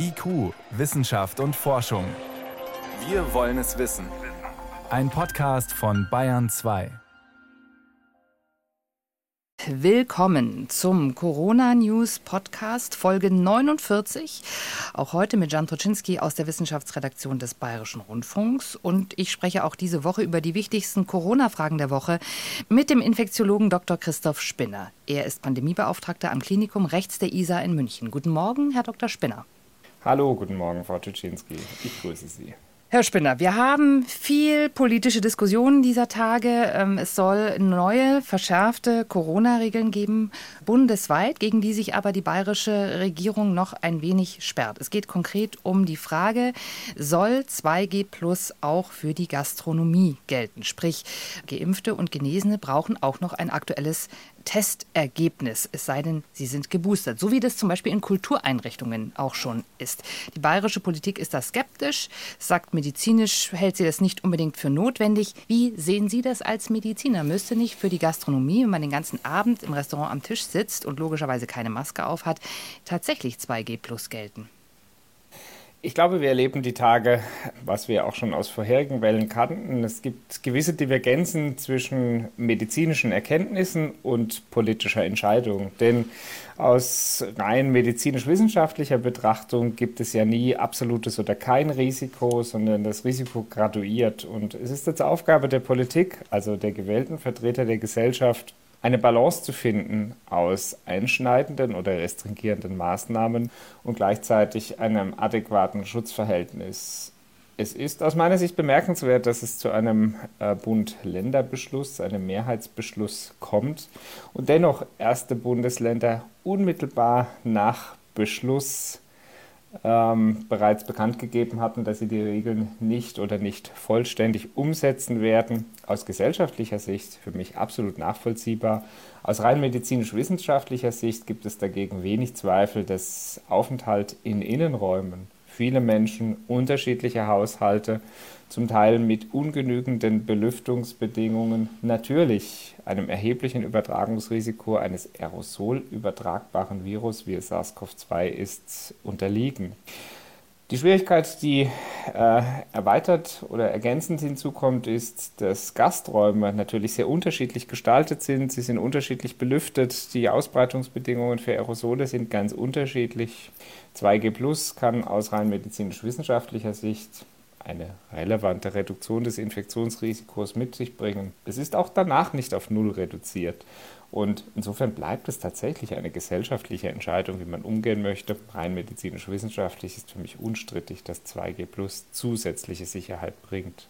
IQ, Wissenschaft und Forschung. Wir wollen es wissen. Ein Podcast von Bayern 2. Willkommen zum Corona News Podcast Folge 49. Auch heute mit Jan Troczynski aus der Wissenschaftsredaktion des Bayerischen Rundfunks. Und ich spreche auch diese Woche über die wichtigsten Corona-Fragen der Woche mit dem Infektiologen Dr. Christoph Spinner. Er ist Pandemiebeauftragter am Klinikum rechts der ISA in München. Guten Morgen, Herr Dr. Spinner. Hallo, guten Morgen, Frau Tschetschinski. Ich grüße Sie. Herr Spinner, wir haben viel politische Diskussionen dieser Tage. Ähm, es soll neue, verschärfte Corona-Regeln geben, bundesweit, gegen die sich aber die bayerische Regierung noch ein wenig sperrt. Es geht konkret um die Frage, soll 2G Plus auch für die Gastronomie gelten? Sprich, Geimpfte und Genesene brauchen auch noch ein aktuelles Testergebnis, es sei denn, sie sind geboostert, so wie das zum Beispiel in Kultureinrichtungen auch schon ist. Die bayerische Politik ist da skeptisch, sagt medizinisch hält sie das nicht unbedingt für notwendig. Wie sehen Sie das als Mediziner? Müsste nicht für die Gastronomie, wenn man den ganzen Abend im Restaurant am Tisch sitzt und logischerweise keine Maske auf hat, tatsächlich 2G plus gelten? Ich glaube, wir erleben die Tage, was wir auch schon aus vorherigen Wellen kannten. Es gibt gewisse Divergenzen zwischen medizinischen Erkenntnissen und politischer Entscheidung. Denn aus rein medizinisch-wissenschaftlicher Betrachtung gibt es ja nie absolutes oder kein Risiko, sondern das Risiko graduiert. Und es ist jetzt Aufgabe der Politik, also der gewählten Vertreter der Gesellschaft, eine Balance zu finden aus einschneidenden oder restringierenden Maßnahmen und gleichzeitig einem adäquaten Schutzverhältnis. Es ist aus meiner Sicht bemerkenswert, dass es zu einem äh, Bund-Länder-Beschluss, einem Mehrheitsbeschluss kommt und dennoch erste Bundesländer unmittelbar nach Beschluss ähm, bereits bekannt gegeben hatten, dass sie die Regeln nicht oder nicht vollständig umsetzen werden. Aus gesellschaftlicher Sicht für mich absolut nachvollziehbar. Aus rein medizinisch-wissenschaftlicher Sicht gibt es dagegen wenig Zweifel, dass Aufenthalt in Innenräumen viele Menschen unterschiedliche Haushalte zum Teil mit ungenügenden Belüftungsbedingungen, natürlich einem erheblichen Übertragungsrisiko eines aerosolübertragbaren Virus, wie es SARS-CoV-2 ist, unterliegen. Die Schwierigkeit, die äh, erweitert oder ergänzend hinzukommt, ist, dass Gasträume natürlich sehr unterschiedlich gestaltet sind. Sie sind unterschiedlich belüftet. Die Ausbreitungsbedingungen für Aerosole sind ganz unterschiedlich. 2G Plus kann aus rein medizinisch-wissenschaftlicher Sicht eine relevante Reduktion des Infektionsrisikos mit sich bringen. Es ist auch danach nicht auf Null reduziert. Und insofern bleibt es tatsächlich eine gesellschaftliche Entscheidung, wie man umgehen möchte. Rein medizinisch-wissenschaftlich ist für mich unstrittig, dass 2G Plus zusätzliche Sicherheit bringt.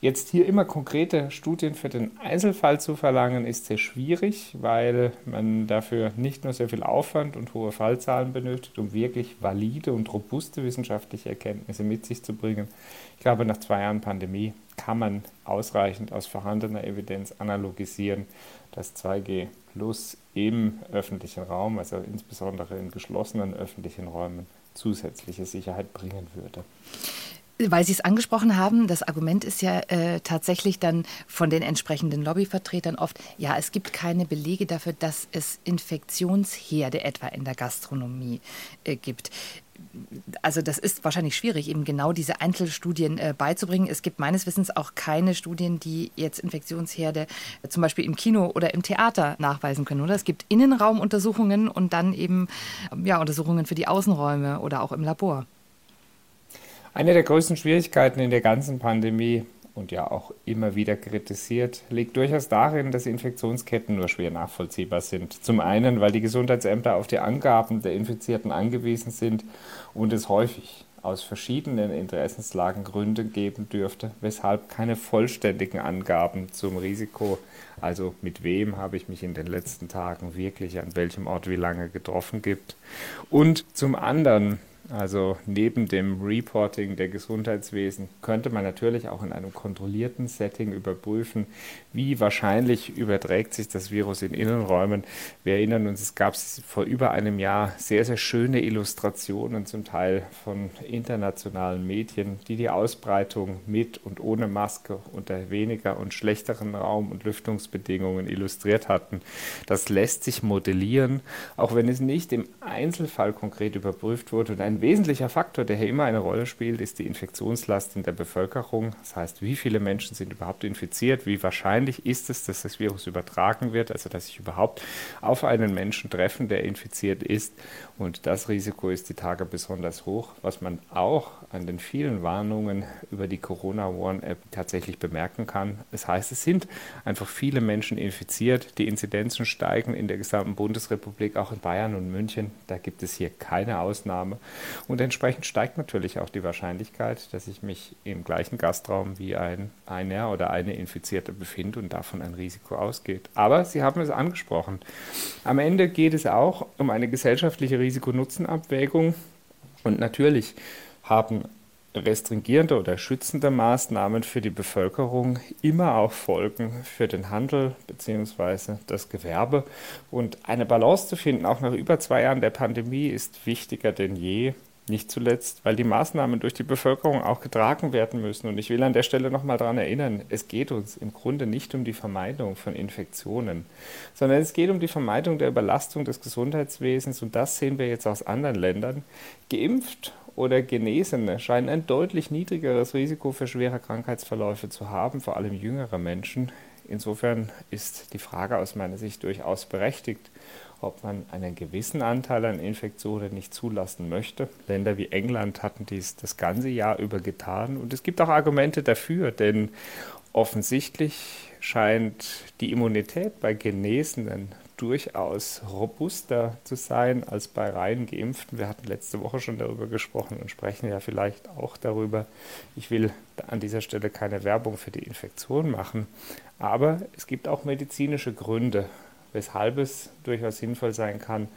Jetzt hier immer konkrete Studien für den Einzelfall zu verlangen, ist sehr schwierig, weil man dafür nicht nur sehr viel Aufwand und hohe Fallzahlen benötigt, um wirklich valide und robuste wissenschaftliche Erkenntnisse mit sich zu bringen. Ich glaube, nach zwei Jahren Pandemie kann man ausreichend aus vorhandener Evidenz analogisieren, dass 2G Plus im öffentlichen Raum, also insbesondere in geschlossenen öffentlichen Räumen, zusätzliche Sicherheit bringen würde. Weil Sie es angesprochen haben, das Argument ist ja äh, tatsächlich dann von den entsprechenden Lobbyvertretern oft, ja, es gibt keine Belege dafür, dass es Infektionsherde etwa in der Gastronomie äh, gibt. Also das ist wahrscheinlich schwierig, eben genau diese Einzelstudien äh, beizubringen. Es gibt meines Wissens auch keine Studien, die jetzt Infektionsherde äh, zum Beispiel im Kino oder im Theater nachweisen können, oder? Es gibt Innenraumuntersuchungen und dann eben ja, Untersuchungen für die Außenräume oder auch im Labor. Eine der größten Schwierigkeiten in der ganzen Pandemie und ja auch immer wieder kritisiert, liegt durchaus darin, dass Infektionsketten nur schwer nachvollziehbar sind. Zum einen, weil die Gesundheitsämter auf die Angaben der Infizierten angewiesen sind und es häufig aus verschiedenen Interessenslagen Gründe geben dürfte, weshalb keine vollständigen Angaben zum Risiko, also mit wem habe ich mich in den letzten Tagen wirklich an welchem Ort wie lange getroffen gibt. Und zum anderen, also neben dem Reporting der Gesundheitswesen könnte man natürlich auch in einem kontrollierten Setting überprüfen, wie wahrscheinlich überträgt sich das Virus in Innenräumen. Wir erinnern uns, es gab vor über einem Jahr sehr, sehr schöne Illustrationen, zum Teil von internationalen Medien, die die Ausbreitung mit und ohne Maske unter weniger und schlechteren Raum- und Lüftungsbedingungen illustriert hatten. Das lässt sich modellieren, auch wenn es nicht im Einzelfall konkret überprüft wurde und ein ein wesentlicher Faktor, der hier immer eine Rolle spielt, ist die Infektionslast in der Bevölkerung. Das heißt, wie viele Menschen sind überhaupt infiziert, wie wahrscheinlich ist es, dass das Virus übertragen wird, also dass sich überhaupt auf einen Menschen treffen, der infiziert ist. Und das Risiko ist die Tage besonders hoch, was man auch an den vielen Warnungen über die Corona Warn App tatsächlich bemerken kann. Das heißt, es sind einfach viele Menschen infiziert, die Inzidenzen steigen in der gesamten Bundesrepublik, auch in Bayern und München. Da gibt es hier keine Ausnahme. Und entsprechend steigt natürlich auch die Wahrscheinlichkeit, dass ich mich im gleichen Gastraum wie ein einer oder eine Infizierte befinde und davon ein Risiko ausgeht. Aber Sie haben es angesprochen. Am Ende geht es auch um eine gesellschaftliche Risiko-Nutzen-Abwägung. Und natürlich haben restringierende oder schützende Maßnahmen für die Bevölkerung immer auch Folgen für den Handel bzw. das Gewerbe. Und eine Balance zu finden, auch nach über zwei Jahren der Pandemie, ist wichtiger denn je. Nicht zuletzt, weil die Maßnahmen durch die Bevölkerung auch getragen werden müssen. Und ich will an der Stelle nochmal daran erinnern, es geht uns im Grunde nicht um die Vermeidung von Infektionen, sondern es geht um die Vermeidung der Überlastung des Gesundheitswesens. Und das sehen wir jetzt aus anderen Ländern. Geimpft oder Genesene scheinen ein deutlich niedrigeres Risiko für schwere Krankheitsverläufe zu haben, vor allem jüngere Menschen. Insofern ist die Frage aus meiner Sicht durchaus berechtigt, ob man einen gewissen Anteil an Infektionen nicht zulassen möchte. Länder wie England hatten dies das ganze Jahr über getan. Und es gibt auch Argumente dafür, denn offensichtlich scheint die Immunität bei Genesenen durchaus robuster zu sein als bei rein Geimpften. Wir hatten letzte Woche schon darüber gesprochen und sprechen ja vielleicht auch darüber. Ich will an dieser Stelle keine Werbung für die Infektion machen, aber es gibt auch medizinische Gründe, weshalb es durchaus sinnvoll sein kann,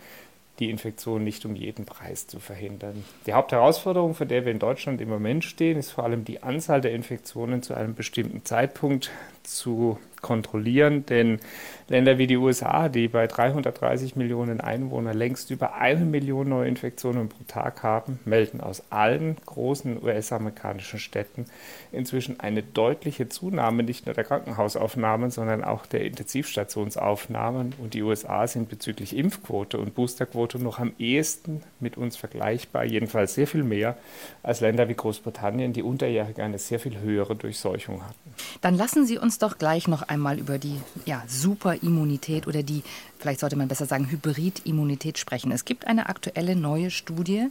die Infektion nicht um jeden Preis zu verhindern. Die Hauptherausforderung, vor der wir in Deutschland im Moment stehen, ist vor allem die Anzahl der Infektionen zu einem bestimmten Zeitpunkt zu kontrollieren, denn Länder wie die USA, die bei 330 Millionen Einwohnern längst über eine Million Neuinfektionen pro Tag haben, melden aus allen großen US-amerikanischen Städten inzwischen eine deutliche Zunahme nicht nur der Krankenhausaufnahmen, sondern auch der Intensivstationsaufnahmen. Und die USA sind bezüglich Impfquote und Boosterquote noch am ehesten mit uns vergleichbar, jedenfalls sehr viel mehr als Länder wie Großbritannien, die unterjährig eine sehr viel höhere Durchseuchung hatten. Dann lassen Sie uns doch gleich noch einmal über die ja, Superimmunität oder die, vielleicht sollte man besser sagen, Hybridimmunität sprechen. Es gibt eine aktuelle neue Studie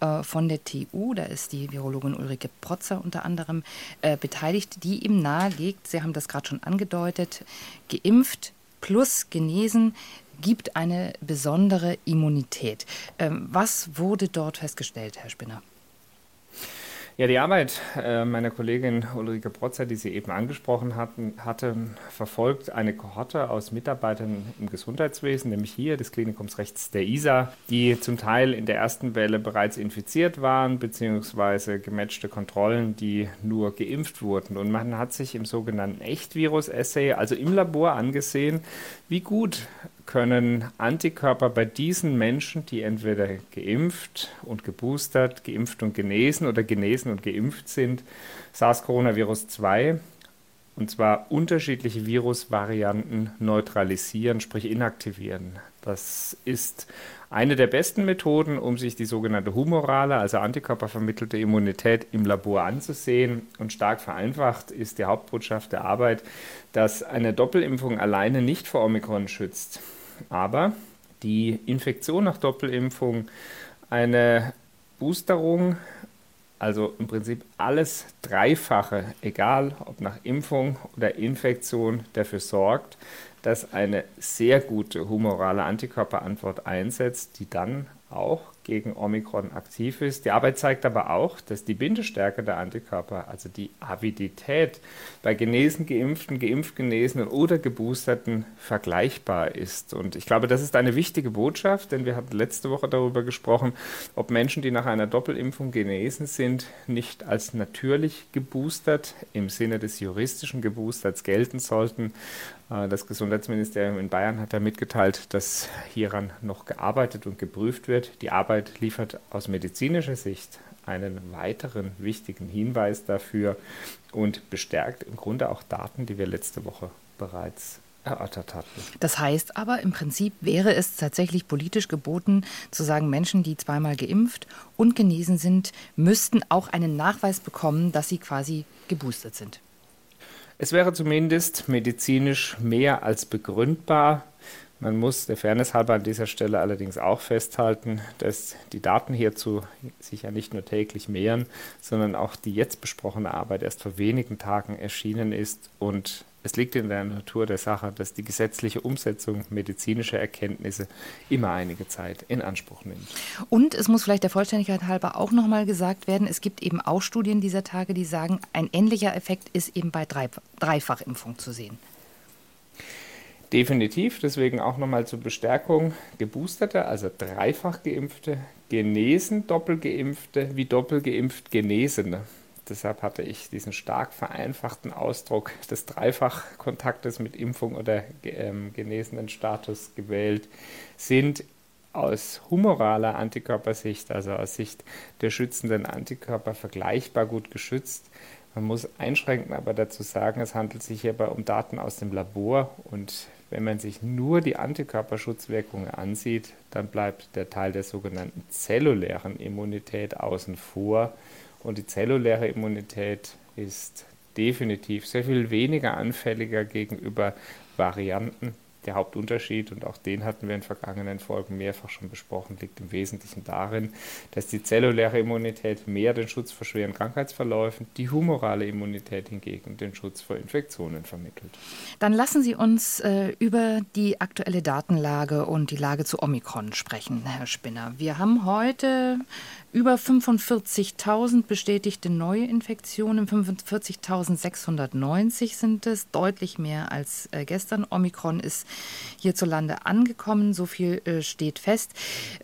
äh, von der TU, da ist die Virologin Ulrike Protzer unter anderem äh, beteiligt, die ihm nahelegt, Sie haben das gerade schon angedeutet, geimpft plus genesen gibt eine besondere Immunität. Ähm, was wurde dort festgestellt, Herr Spinner? Ja, die Arbeit äh, meiner Kollegin Ulrike Protzer, die Sie eben angesprochen hatten, hatte verfolgt eine Kohorte aus Mitarbeitern im Gesundheitswesen, nämlich hier des Klinikums rechts der ISA, die zum Teil in der ersten Welle bereits infiziert waren, beziehungsweise gematchte Kontrollen, die nur geimpft wurden. Und man hat sich im sogenannten Echtvirus-Essay, also im Labor, angesehen, wie gut können Antikörper bei diesen Menschen, die entweder geimpft und geboostert, geimpft und genesen oder genesen und geimpft sind, SARS-Coronavirus 2 und zwar unterschiedliche Virusvarianten neutralisieren, sprich inaktivieren. Das ist eine der besten Methoden, um sich die sogenannte humorale, also antikörpervermittelte Immunität im Labor anzusehen. Und stark vereinfacht ist die Hauptbotschaft der Arbeit, dass eine Doppelimpfung alleine nicht vor Omikron schützt, aber die Infektion nach Doppelimpfung eine Boosterung also im Prinzip alles Dreifache, egal ob nach Impfung oder Infektion, dafür sorgt, dass eine sehr gute humorale Antikörperantwort einsetzt, die dann auch gegen Omikron aktiv ist. Die Arbeit zeigt aber auch, dass die Bindestärke der Antikörper, also die Avidität bei genesen, geimpften, geimpft genesenen oder geboosterten vergleichbar ist. Und ich glaube, das ist eine wichtige Botschaft, denn wir hatten letzte Woche darüber gesprochen, ob Menschen, die nach einer Doppelimpfung genesen sind, nicht als natürlich geboostert im Sinne des juristischen Geboosters gelten sollten. Äh, das Gesundheitsministerium in Bayern hat da mitgeteilt, dass hieran noch gearbeitet und geprüft wird. Die Arbeit liefert aus medizinischer Sicht einen weiteren wichtigen Hinweis dafür und bestärkt im Grunde auch Daten, die wir letzte Woche bereits erörtert hatten. Das heißt aber, im Prinzip wäre es tatsächlich politisch geboten, zu sagen, Menschen, die zweimal geimpft und genesen sind, müssten auch einen Nachweis bekommen, dass sie quasi geboostert sind. Es wäre zumindest medizinisch mehr als begründbar, man muss der Fairness halber an dieser Stelle allerdings auch festhalten, dass die Daten hierzu sich ja nicht nur täglich mehren, sondern auch die jetzt besprochene Arbeit erst vor wenigen Tagen erschienen ist und es liegt in der Natur der Sache, dass die gesetzliche Umsetzung medizinischer Erkenntnisse immer einige Zeit in Anspruch nimmt. Und es muss vielleicht der Vollständigkeit halber auch nochmal gesagt werden, es gibt eben auch Studien dieser Tage, die sagen, ein ähnlicher Effekt ist eben bei Dreifachimpfung zu sehen. Definitiv, deswegen auch nochmal zur Bestärkung. Geboosterte, also dreifach geimpfte, genesen Doppelgeimpfte wie Doppelgeimpft Genesene. Deshalb hatte ich diesen stark vereinfachten Ausdruck des Dreifachkontaktes mit Impfung oder ähm, genesenen Status gewählt, sind aus humoraler Antikörpersicht, also aus Sicht der schützenden Antikörper, vergleichbar gut geschützt. Man muss einschränkend aber dazu sagen, es handelt sich hierbei um Daten aus dem Labor und wenn man sich nur die Antikörperschutzwirkungen ansieht, dann bleibt der Teil der sogenannten zellulären Immunität außen vor. Und die zelluläre Immunität ist definitiv sehr viel weniger anfälliger gegenüber Varianten der Hauptunterschied, und auch den hatten wir in vergangenen Folgen mehrfach schon besprochen, liegt im Wesentlichen darin, dass die zelluläre Immunität mehr den Schutz vor schweren Krankheitsverläufen, die humorale Immunität hingegen den Schutz vor Infektionen vermittelt. Dann lassen Sie uns äh, über die aktuelle Datenlage und die Lage zu Omikron sprechen, Herr Spinner. Wir haben heute über 45.000 bestätigte neue Infektionen, 45.690 sind es, deutlich mehr als äh, gestern. Omikron ist hierzulande angekommen, so viel äh, steht fest.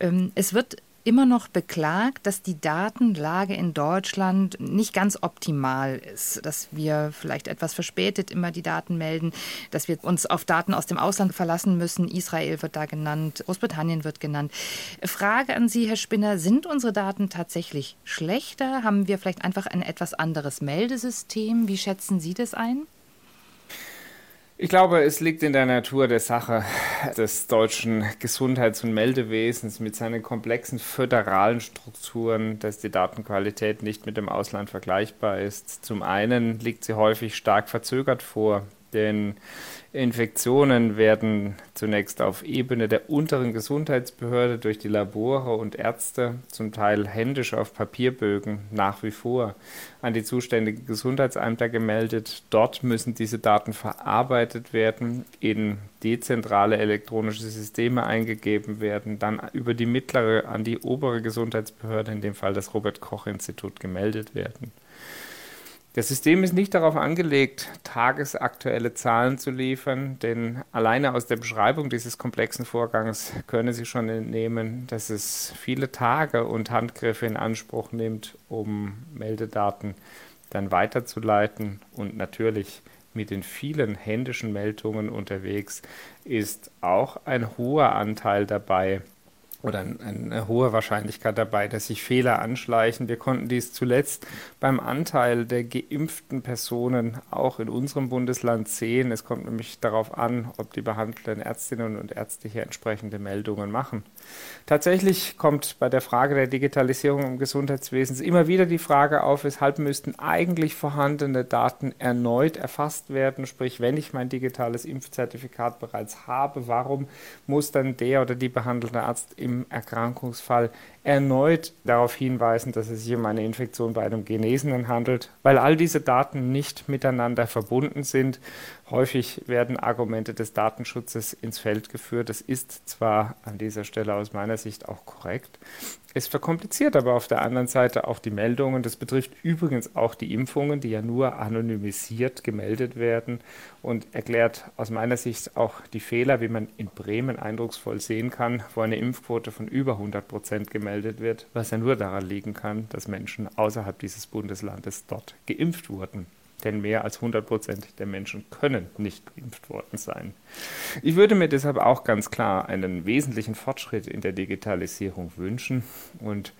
Ähm, es wird immer noch beklagt, dass die Datenlage in Deutschland nicht ganz optimal ist, dass wir vielleicht etwas verspätet immer die Daten melden, dass wir uns auf Daten aus dem Ausland verlassen müssen. Israel wird da genannt, Großbritannien wird genannt. Frage an Sie, Herr Spinner, sind unsere Daten tatsächlich schlechter? Haben wir vielleicht einfach ein etwas anderes Meldesystem? Wie schätzen Sie das ein? Ich glaube, es liegt in der Natur der Sache des deutschen Gesundheits- und Meldewesens mit seinen komplexen föderalen Strukturen, dass die Datenqualität nicht mit dem Ausland vergleichbar ist. Zum einen liegt sie häufig stark verzögert vor, denn Infektionen werden zunächst auf Ebene der unteren Gesundheitsbehörde durch die Labore und Ärzte, zum Teil händisch auf Papierbögen, nach wie vor an die zuständigen Gesundheitsämter gemeldet. Dort müssen diese Daten verarbeitet werden, in dezentrale elektronische Systeme eingegeben werden, dann über die mittlere an die obere Gesundheitsbehörde, in dem Fall das Robert Koch Institut, gemeldet werden. Das System ist nicht darauf angelegt, tagesaktuelle Zahlen zu liefern, denn alleine aus der Beschreibung dieses komplexen Vorgangs können Sie schon entnehmen, dass es viele Tage und Handgriffe in Anspruch nimmt, um Meldedaten dann weiterzuleiten. Und natürlich mit den vielen händischen Meldungen unterwegs ist auch ein hoher Anteil dabei, oder eine hohe Wahrscheinlichkeit dabei, dass sich Fehler anschleichen. Wir konnten dies zuletzt beim Anteil der geimpften Personen auch in unserem Bundesland sehen. Es kommt nämlich darauf an, ob die behandelnden Ärztinnen und Ärzte hier entsprechende Meldungen machen. Tatsächlich kommt bei der Frage der Digitalisierung im Gesundheitswesen immer wieder die Frage auf, weshalb müssten eigentlich vorhandene Daten erneut erfasst werden. Sprich, wenn ich mein digitales Impfzertifikat bereits habe, warum muss dann der oder die behandelte Arzt im Erkrankungsfall erneut darauf hinweisen, dass es sich um eine Infektion bei einem Genesenen handelt, weil all diese Daten nicht miteinander verbunden sind. Häufig werden Argumente des Datenschutzes ins Feld geführt. Das ist zwar an dieser Stelle aus meiner Sicht auch korrekt, es verkompliziert aber auf der anderen Seite auch die Meldungen. Das betrifft übrigens auch die Impfungen, die ja nur anonymisiert gemeldet werden und erklärt aus meiner Sicht auch die Fehler, wie man in Bremen eindrucksvoll sehen kann, wo eine Impfquote von über 100 Prozent gemeldet wird, was ja nur daran liegen kann, dass Menschen außerhalb dieses Bundeslandes dort geimpft wurden denn mehr als 100 Prozent der Menschen können nicht geimpft worden sein. Ich würde mir deshalb auch ganz klar einen wesentlichen Fortschritt in der Digitalisierung wünschen. Und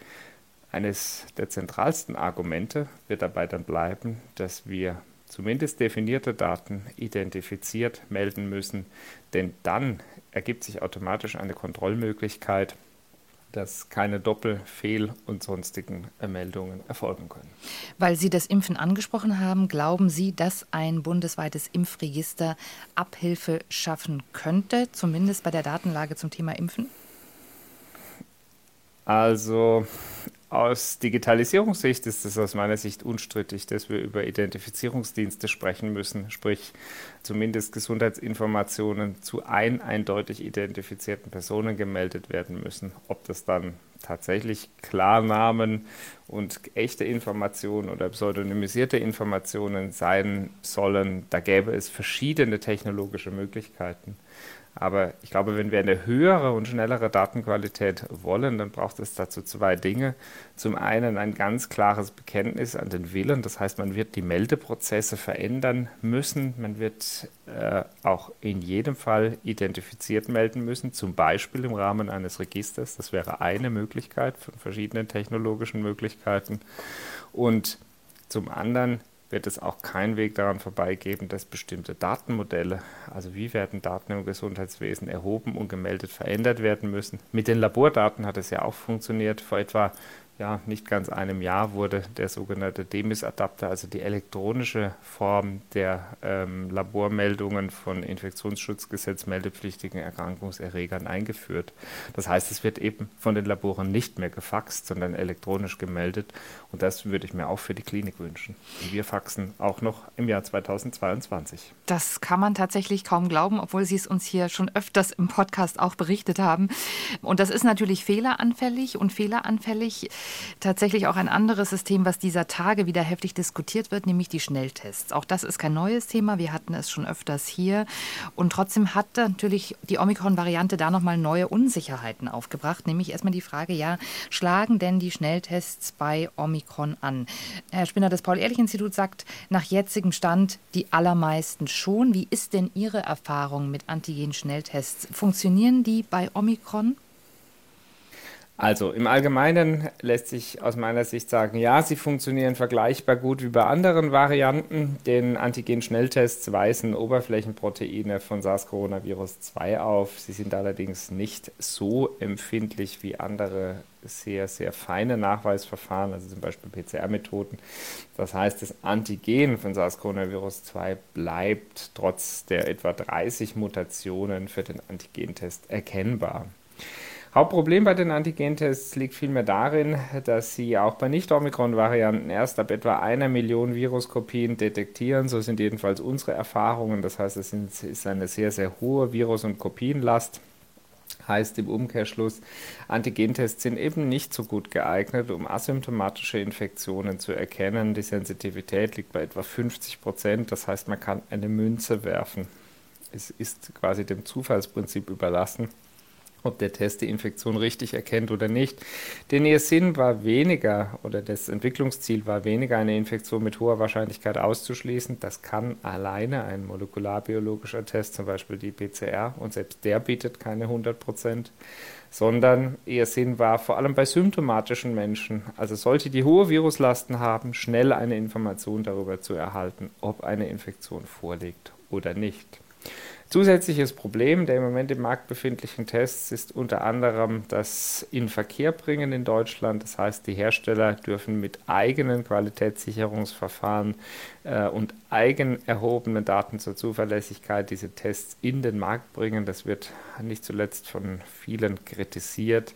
eines der zentralsten Argumente wird dabei dann bleiben, dass wir zumindest definierte Daten identifiziert melden müssen, denn dann ergibt sich automatisch eine Kontrollmöglichkeit, dass keine Doppel-, Fehl- und sonstigen Meldungen erfolgen können. Weil Sie das Impfen angesprochen haben, glauben Sie, dass ein bundesweites Impfregister Abhilfe schaffen könnte, zumindest bei der Datenlage zum Thema Impfen? Also aus Digitalisierungssicht ist es aus meiner Sicht unstrittig, dass wir über Identifizierungsdienste sprechen müssen, sprich zumindest Gesundheitsinformationen zu ein eindeutig identifizierten Personen gemeldet werden müssen. Ob das dann tatsächlich Klarnamen und echte Informationen oder pseudonymisierte Informationen sein sollen, da gäbe es verschiedene technologische Möglichkeiten. Aber ich glaube, wenn wir eine höhere und schnellere Datenqualität wollen, dann braucht es dazu zwei Dinge. Zum einen ein ganz klares Bekenntnis an den Willen. Das heißt, man wird die Meldeprozesse verändern müssen. Man wird äh, auch in jedem Fall identifiziert melden müssen, zum Beispiel im Rahmen eines Registers. Das wäre eine Möglichkeit von verschiedenen technologischen Möglichkeiten. Und zum anderen wird es auch keinen Weg daran vorbeigeben, dass bestimmte Datenmodelle, also wie werden Daten im Gesundheitswesen erhoben und gemeldet, verändert werden müssen. Mit den Labordaten hat es ja auch funktioniert. Vor etwa ja, nicht ganz einem Jahr wurde der sogenannte DEMIS-Adapter, also die elektronische Form der ähm, Labormeldungen von Infektionsschutzgesetz meldepflichtigen Erkrankungserregern eingeführt. Das heißt, es wird eben von den Laboren nicht mehr gefaxt, sondern elektronisch gemeldet. Und das würde ich mir auch für die Klinik wünschen. Und wir faxen auch noch im Jahr 2022. Das kann man tatsächlich kaum glauben, obwohl Sie es uns hier schon öfters im Podcast auch berichtet haben. Und das ist natürlich fehleranfällig und fehleranfällig tatsächlich auch ein anderes System, was dieser Tage wieder heftig diskutiert wird, nämlich die Schnelltests. Auch das ist kein neues Thema. Wir hatten es schon öfters hier. Und trotzdem hat natürlich die Omikron-Variante da nochmal neue Unsicherheiten aufgebracht. Nämlich erstmal die Frage, ja, schlagen denn die Schnelltests bei Omikron an? Herr Spinner des Paul-Ehrlich-Instituts sagt nach jetzigem Stand die allermeisten schon. Wie ist denn Ihre Erfahrung mit Antigen-Schnelltests? Funktionieren die bei Omikron? Also im Allgemeinen lässt sich aus meiner Sicht sagen, ja, sie funktionieren vergleichbar gut wie bei anderen Varianten. Den Antigen-Schnelltests weisen Oberflächenproteine von SARS-CoV-2 auf. Sie sind allerdings nicht so empfindlich wie andere sehr, sehr feine Nachweisverfahren, also zum Beispiel PCR-Methoden. Das heißt, das Antigen von SARS-CoV-2 bleibt trotz der etwa 30 Mutationen für den Antigentest erkennbar. Hauptproblem bei den Antigentests liegt vielmehr darin, dass sie auch bei Nicht-Omikron-Varianten erst ab etwa einer Million Viruskopien detektieren. So sind jedenfalls unsere Erfahrungen. Das heißt, es ist eine sehr, sehr hohe Virus- und Kopienlast. Heißt im Umkehrschluss, Antigentests sind eben nicht so gut geeignet, um asymptomatische Infektionen zu erkennen. Die Sensitivität liegt bei etwa 50 Prozent. Das heißt, man kann eine Münze werfen. Es ist quasi dem Zufallsprinzip überlassen ob der Test die Infektion richtig erkennt oder nicht. Denn ihr Sinn war weniger oder das Entwicklungsziel war weniger, eine Infektion mit hoher Wahrscheinlichkeit auszuschließen. Das kann alleine ein molekularbiologischer Test, zum Beispiel die PCR, und selbst der bietet keine 100 Prozent, sondern ihr Sinn war vor allem bei symptomatischen Menschen, also solche, die hohe Viruslasten haben, schnell eine Information darüber zu erhalten, ob eine Infektion vorliegt oder nicht. Zusätzliches Problem der im Moment im Markt befindlichen Tests ist unter anderem das Inverkehrbringen in Deutschland. Das heißt, die Hersteller dürfen mit eigenen Qualitätssicherungsverfahren äh, und eigen erhobenen Daten zur Zuverlässigkeit diese Tests in den Markt bringen. Das wird nicht zuletzt von vielen kritisiert,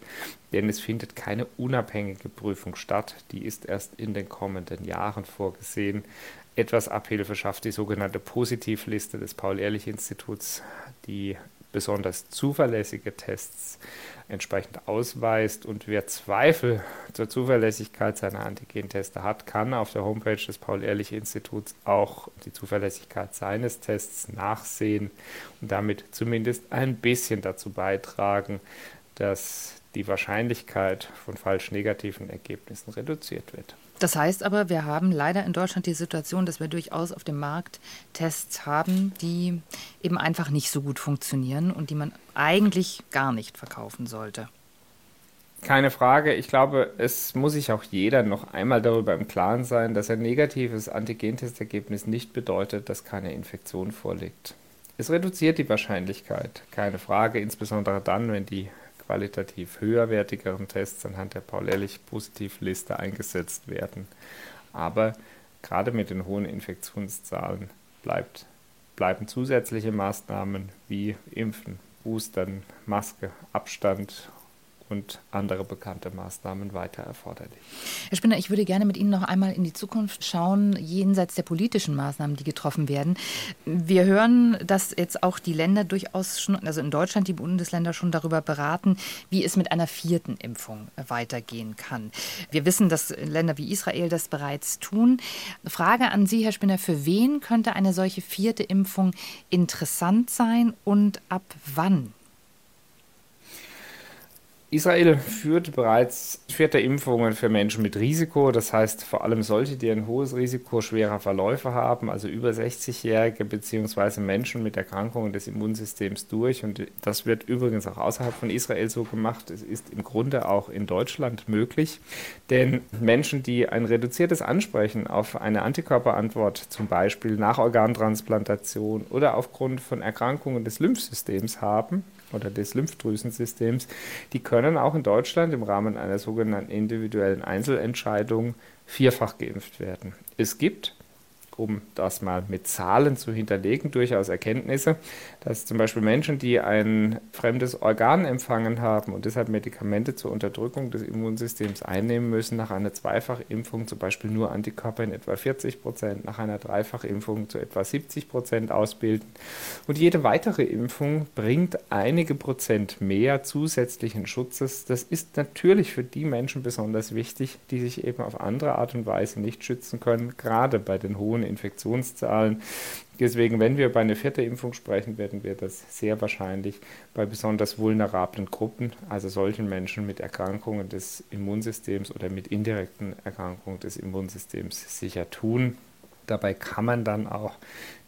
denn es findet keine unabhängige Prüfung statt. Die ist erst in den kommenden Jahren vorgesehen etwas Abhilfe schafft die sogenannte Positivliste des Paul-Ehrlich-Instituts, die besonders zuverlässige Tests entsprechend ausweist. Und wer Zweifel zur Zuverlässigkeit seiner Antigenteste hat, kann auf der Homepage des Paul-Ehrlich-Instituts auch die Zuverlässigkeit seines Tests nachsehen und damit zumindest ein bisschen dazu beitragen, dass die Wahrscheinlichkeit von falsch negativen Ergebnissen reduziert wird. Das heißt aber, wir haben leider in Deutschland die Situation, dass wir durchaus auf dem Markt Tests haben, die eben einfach nicht so gut funktionieren und die man eigentlich gar nicht verkaufen sollte. Keine Frage. Ich glaube, es muss sich auch jeder noch einmal darüber im Klaren sein, dass ein negatives Antigentestergebnis nicht bedeutet, dass keine Infektion vorliegt. Es reduziert die Wahrscheinlichkeit, keine Frage, insbesondere dann, wenn die qualitativ höherwertigeren Tests anhand der Paul-Ehrlich-Positivliste eingesetzt werden. Aber gerade mit den hohen Infektionszahlen bleibt, bleiben zusätzliche Maßnahmen wie Impfen, Boostern, Maske, Abstand und andere bekannte Maßnahmen weiter erforderlich. Herr Spinner, ich würde gerne mit Ihnen noch einmal in die Zukunft schauen, jenseits der politischen Maßnahmen, die getroffen werden. Wir hören, dass jetzt auch die Länder durchaus schon, also in Deutschland die Bundesländer schon darüber beraten, wie es mit einer vierten Impfung weitergehen kann. Wir wissen, dass Länder wie Israel das bereits tun. Frage an Sie, Herr Spinner, für wen könnte eine solche vierte Impfung interessant sein und ab wann? Israel führt bereits vierte Impfungen für Menschen mit Risiko, das heißt vor allem solche, die ein hohes Risiko schwerer Verläufe haben, also über 60-Jährige bzw. Menschen mit Erkrankungen des Immunsystems durch. Und das wird übrigens auch außerhalb von Israel so gemacht. Es ist im Grunde auch in Deutschland möglich, denn Menschen, die ein reduziertes Ansprechen auf eine Antikörperantwort, zum Beispiel nach Organtransplantation oder aufgrund von Erkrankungen des Lymphsystems haben, oder des Lymphdrüsensystems, die können auch in Deutschland im Rahmen einer sogenannten individuellen Einzelentscheidung vierfach geimpft werden. Es gibt um das mal mit Zahlen zu hinterlegen, durchaus Erkenntnisse, dass zum Beispiel Menschen, die ein fremdes Organ empfangen haben und deshalb Medikamente zur Unterdrückung des Immunsystems einnehmen müssen, nach einer Zweifachimpfung zum Beispiel nur Antikörper in etwa 40 Prozent, nach einer Dreifachimpfung zu etwa 70 Prozent ausbilden. Und jede weitere Impfung bringt einige Prozent mehr zusätzlichen Schutzes. Das ist natürlich für die Menschen besonders wichtig, die sich eben auf andere Art und Weise nicht schützen können, gerade bei den hohen hohen Infektionszahlen. Deswegen, wenn wir über eine vierte Impfung sprechen, werden wir das sehr wahrscheinlich bei besonders vulnerablen Gruppen, also solchen Menschen mit Erkrankungen des Immunsystems oder mit indirekten Erkrankungen des Immunsystems sicher tun. Dabei kann man dann auch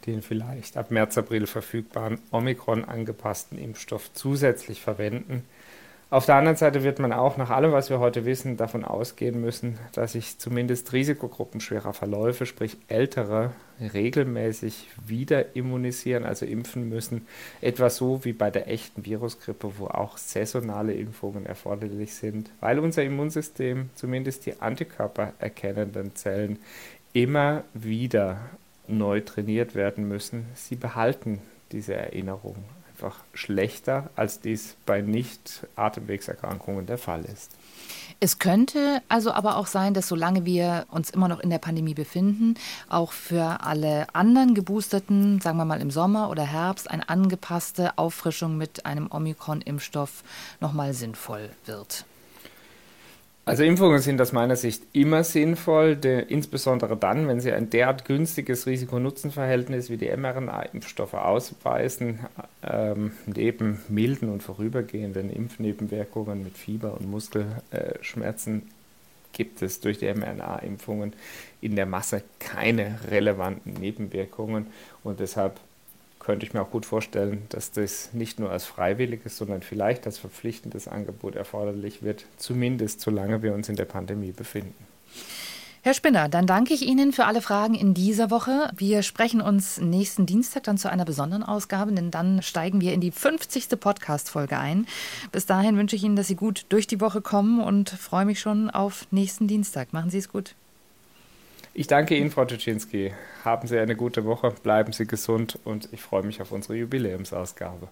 den vielleicht ab März, April verfügbaren Omikron angepassten Impfstoff zusätzlich verwenden. Auf der anderen Seite wird man auch nach allem, was wir heute wissen, davon ausgehen müssen, dass sich zumindest Risikogruppen schwerer Verläufe, sprich Ältere, regelmäßig wieder immunisieren, also impfen müssen. Etwas so wie bei der echten Virusgrippe, wo auch saisonale Impfungen erforderlich sind, weil unser Immunsystem, zumindest die Antikörper erkennenden Zellen, immer wieder neu trainiert werden müssen. Sie behalten diese Erinnerung einfach schlechter, als dies bei Nicht-Atemwegserkrankungen der Fall ist. Es könnte also aber auch sein, dass solange wir uns immer noch in der Pandemie befinden, auch für alle anderen Geboosterten, sagen wir mal im Sommer oder Herbst, eine angepasste Auffrischung mit einem Omikron-Impfstoff nochmal sinnvoll wird. Also Impfungen sind aus meiner Sicht immer sinnvoll, der, insbesondere dann, wenn sie ein derart günstiges Risiko-Nutzen-Verhältnis wie die mRNA-Impfstoffe ausweisen, ähm, neben milden und vorübergehenden Impfnebenwirkungen mit Fieber und Muskelschmerzen gibt es durch die mRNA-Impfungen in der Masse keine relevanten Nebenwirkungen. Und deshalb könnte ich mir auch gut vorstellen, dass das nicht nur als freiwilliges, sondern vielleicht als verpflichtendes Angebot erforderlich wird, zumindest solange wir uns in der Pandemie befinden. Herr Spinner, dann danke ich Ihnen für alle Fragen in dieser Woche. Wir sprechen uns nächsten Dienstag dann zu einer besonderen Ausgabe, denn dann steigen wir in die 50. Podcast-Folge ein. Bis dahin wünsche ich Ihnen, dass Sie gut durch die Woche kommen und freue mich schon auf nächsten Dienstag. Machen Sie es gut. Ich danke Ihnen, Frau Tuczynski. Haben Sie eine gute Woche, bleiben Sie gesund und ich freue mich auf unsere Jubiläumsausgabe.